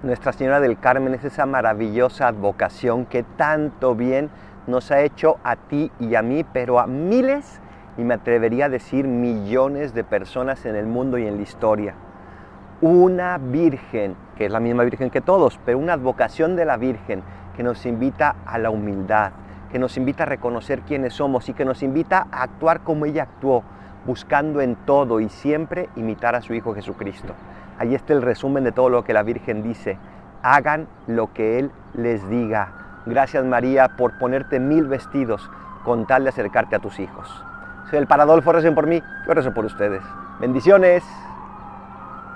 Nuestra Señora del Carmen es esa maravillosa advocación que tanto bien nos ha hecho a ti y a mí, pero a miles, y me atrevería a decir millones de personas en el mundo y en la historia. Una Virgen, que es la misma Virgen que todos, pero una advocación de la Virgen que nos invita a la humildad, que nos invita a reconocer quiénes somos y que nos invita a actuar como ella actuó, buscando en todo y siempre imitar a su Hijo Jesucristo. Ahí está el resumen de todo lo que la Virgen dice. Hagan lo que Él les diga. Gracias María por ponerte mil vestidos con tal de acercarte a tus hijos. Soy el Paradolfo, recen por mí, yo rezo por ustedes. Bendiciones.